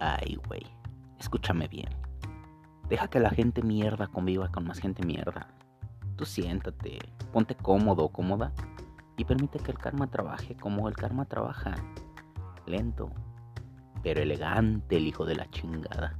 Ay, güey, escúchame bien. Deja que la gente mierda conviva con más gente mierda. Tú siéntate, ponte cómodo o cómoda y permite que el karma trabaje como el karma trabaja. Lento, pero elegante el hijo de la chingada.